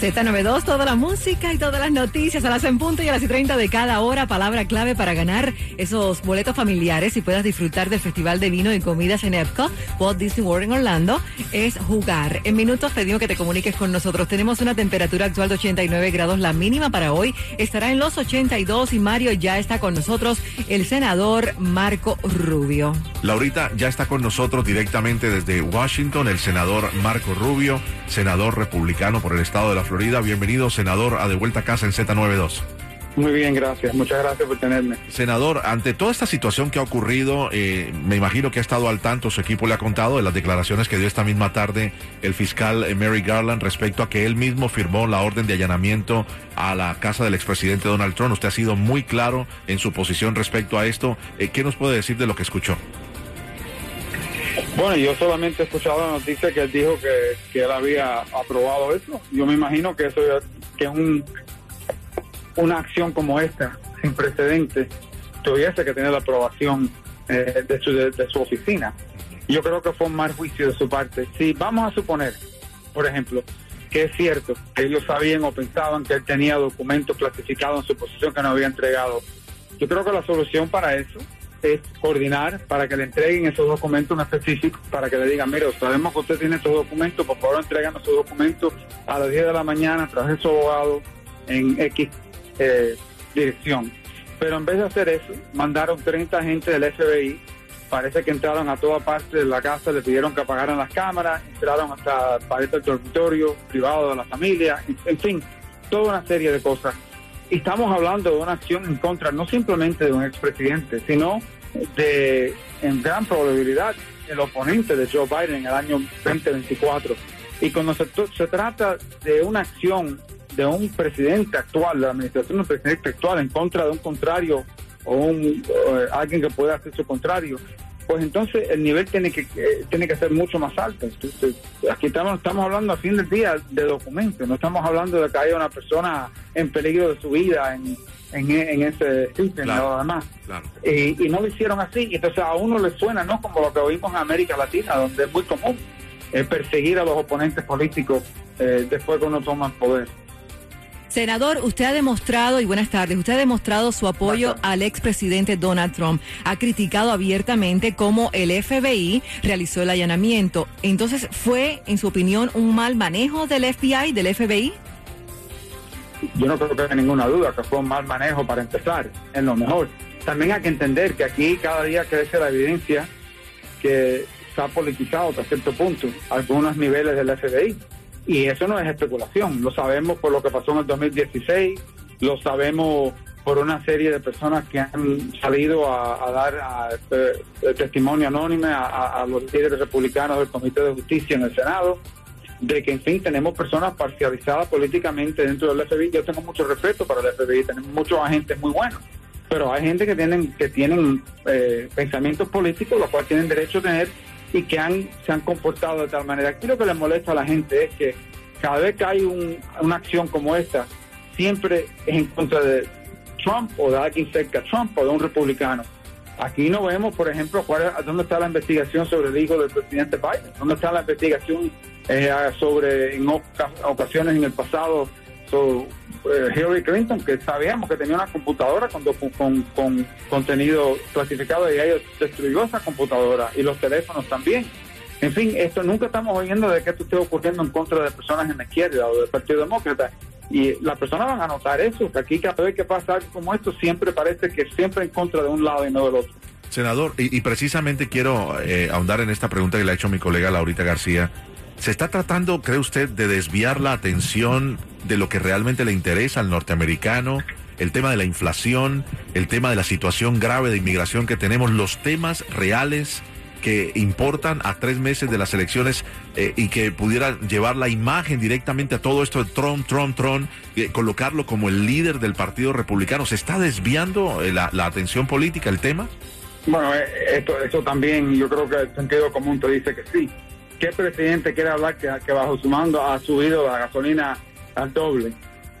Z92, toda la música y todas las noticias a las en punto y a las y 30 de cada hora. Palabra clave para ganar esos boletos familiares y puedas disfrutar del Festival de Vino y Comidas en Epcot, Walt Disney World en Orlando, es jugar. En minutos pedimos que te comuniques con nosotros. Tenemos una temperatura actual de 89 grados. La mínima para hoy estará en los 82 y Mario ya está con nosotros, el senador Marco Rubio. Laurita ya está con nosotros directamente desde Washington, el senador Marco Rubio, senador republicano por el estado de la Florida. Bienvenido, senador, a De Vuelta a Casa en Z92. Muy bien, gracias. Muchas gracias por tenerme. Senador, ante toda esta situación que ha ocurrido, eh, me imagino que ha estado al tanto, su equipo le ha contado de las declaraciones que dio esta misma tarde el fiscal eh, Mary Garland respecto a que él mismo firmó la orden de allanamiento a la casa del expresidente Donald Trump. Usted ha sido muy claro en su posición respecto a esto. Eh, ¿Qué nos puede decir de lo que escuchó? Bueno, yo solamente he escuchado la noticia que él dijo que, que él había aprobado eso. Yo me imagino que eso que es un, una acción como esta, sin precedentes, tuviese que tener la aprobación eh, de, su, de, su oficina. Yo creo que fue un mal juicio de su parte. Si vamos a suponer, por ejemplo, que es cierto que ellos sabían o pensaban que él tenía documentos clasificados en su posición que no había entregado, yo creo que la solución para eso es coordinar para que le entreguen esos documentos en específico, para que le digan, mire, sabemos que usted tiene estos documentos, por favor entreguen esos documentos a las 10 de la mañana de su abogado en X eh, dirección. Pero en vez de hacer eso, mandaron 30 agentes del FBI, parece que entraron a toda parte de la casa, le pidieron que apagaran las cámaras, entraron hasta pared del dormitorio privado de la familia, en fin, toda una serie de cosas estamos hablando de una acción en contra no simplemente de un expresidente, sino de, en gran probabilidad, el oponente de Joe Biden en el año 2024. Y cuando se, trata de una acción de un presidente actual, de la administración de un presidente actual en contra de un contrario o un, alguien que pueda hacer su contrario, pues entonces el nivel tiene que eh, tiene que ser mucho más alto. Entonces, aquí estamos, estamos hablando a fin del día de documentos, no estamos hablando de que haya una persona en peligro de su vida en, en, ese sitio, nada más. y no lo hicieron así, entonces a uno le suena, ¿no? Como lo que oímos en América Latina, donde es muy común eh, perseguir a los oponentes políticos eh, después que uno toma el poder. Senador, usted ha demostrado, y buenas tardes, usted ha demostrado su apoyo al expresidente Donald Trump. Ha criticado abiertamente cómo el FBI realizó el allanamiento. Entonces, ¿fue, en su opinión, un mal manejo del FBI, del FBI? Yo no creo que haya ninguna duda que fue un mal manejo para empezar, en lo mejor. También hay que entender que aquí cada día crece la evidencia que se ha politizado hasta cierto punto algunos niveles del FBI y eso no es especulación, lo sabemos por lo que pasó en el 2016, lo sabemos por una serie de personas que han salido a, dar este, testimonio anónimo a, los líderes republicanos del Comité de Justicia en el Senado, de que en fin tenemos personas parcializadas políticamente dentro del FBI. Yo tengo mucho respeto para el FBI, tenemos muchos agentes muy buenos, pero hay gente que tienen que tienen eh, pensamientos políticos, los cuales tienen derecho a tener y que han, se han comportado de tal manera. Aquí lo que le molesta a la gente es que cada vez que hay una acción como esta, siempre es en contra de Trump o de alguien cerca de Trump o de un republicano. Aquí no vemos, por ejemplo, cuál, dónde está la investigación sobre el hijo del presidente Biden, dónde está la investigación eh, sobre en ocasiones en el pasado sobre eh, Hillary Clinton, que sabíamos que tenía una computadora con, con, con contenido clasificado y ella destruyó esa computadora y los teléfonos también. En fin, esto nunca estamos oyendo de que esto esté ocurriendo en contra de personas en la izquierda o del Partido Demócrata. Y las personas van a notar eso, que aquí cada vez que pasa algo como esto, siempre parece que siempre en contra de un lado y no del otro. Senador, y, precisamente quiero eh, ahondar en esta pregunta que le ha hecho mi colega Laurita García. ¿Se está tratando, cree usted, de desviar la atención de lo que realmente le interesa al norteamericano? El tema de la inflación, el tema de la situación grave de inmigración que tenemos, los temas reales que importan a tres meses de las elecciones eh, y que pudiera llevar la imagen directamente a todo esto de Trump, Trump, Trump, eh, colocarlo como el líder del Partido Republicano. ¿Se está desviando eh, la, atención política, el tema? Bueno, esto, también yo creo que el sentido común te dice que sí. ¿Qué presidente quiere hablar que bajo su mando ha subido la gasolina al doble?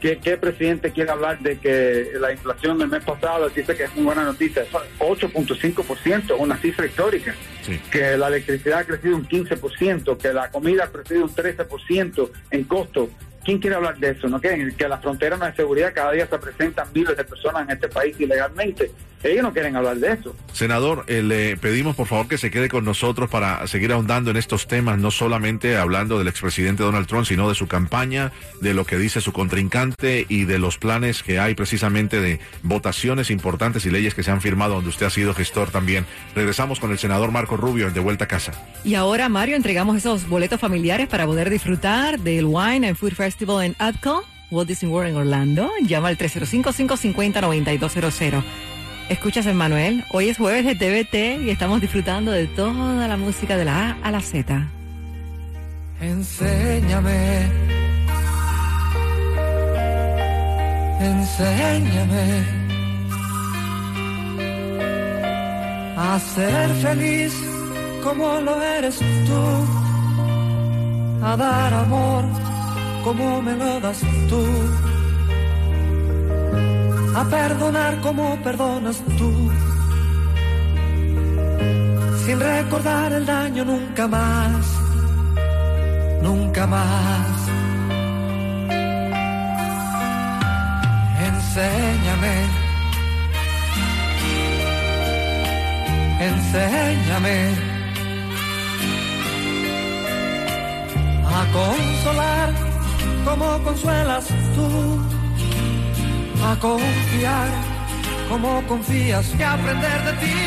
¿Qué, ¿Qué presidente quiere hablar de que la inflación del mes pasado dice que es muy buena noticia? 8.5%, una cifra histórica. Sí. Que la electricidad ha crecido un 15%, que la comida ha crecido un 13% en costo. ¿Quién quiere hablar de eso? ¿No? Que, que las fronteras no hay seguridad, cada día se presentan miles de personas en este país ilegalmente. Ellos no quieren hablar de eso. Senador, eh, le pedimos por favor que se quede con nosotros para seguir ahondando en estos temas, no solamente hablando del expresidente Donald Trump, sino de su campaña, de lo que dice su contrincante y de los planes que hay precisamente de votaciones importantes y leyes que se han firmado donde usted ha sido gestor también. Regresamos con el senador Marco Rubio en De Vuelta a Casa. Y ahora, Mario, entregamos esos boletos familiares para poder disfrutar del Wine and Food Festival en ADCO, Walt Disney World en Orlando. Llama al 305-550-9200. Escuchas, Manuel. Hoy es jueves de TVT y estamos disfrutando de toda la música de la A a la Z. Enséñame. Enséñame a ser feliz como lo eres tú, a dar amor como me lo das tú, a perdonar como perdonas tú, sin recordar el daño nunca más, nunca más. Enséñame, enséñame a consolar como consuelas tú, a confiar como confías y aprender de ti.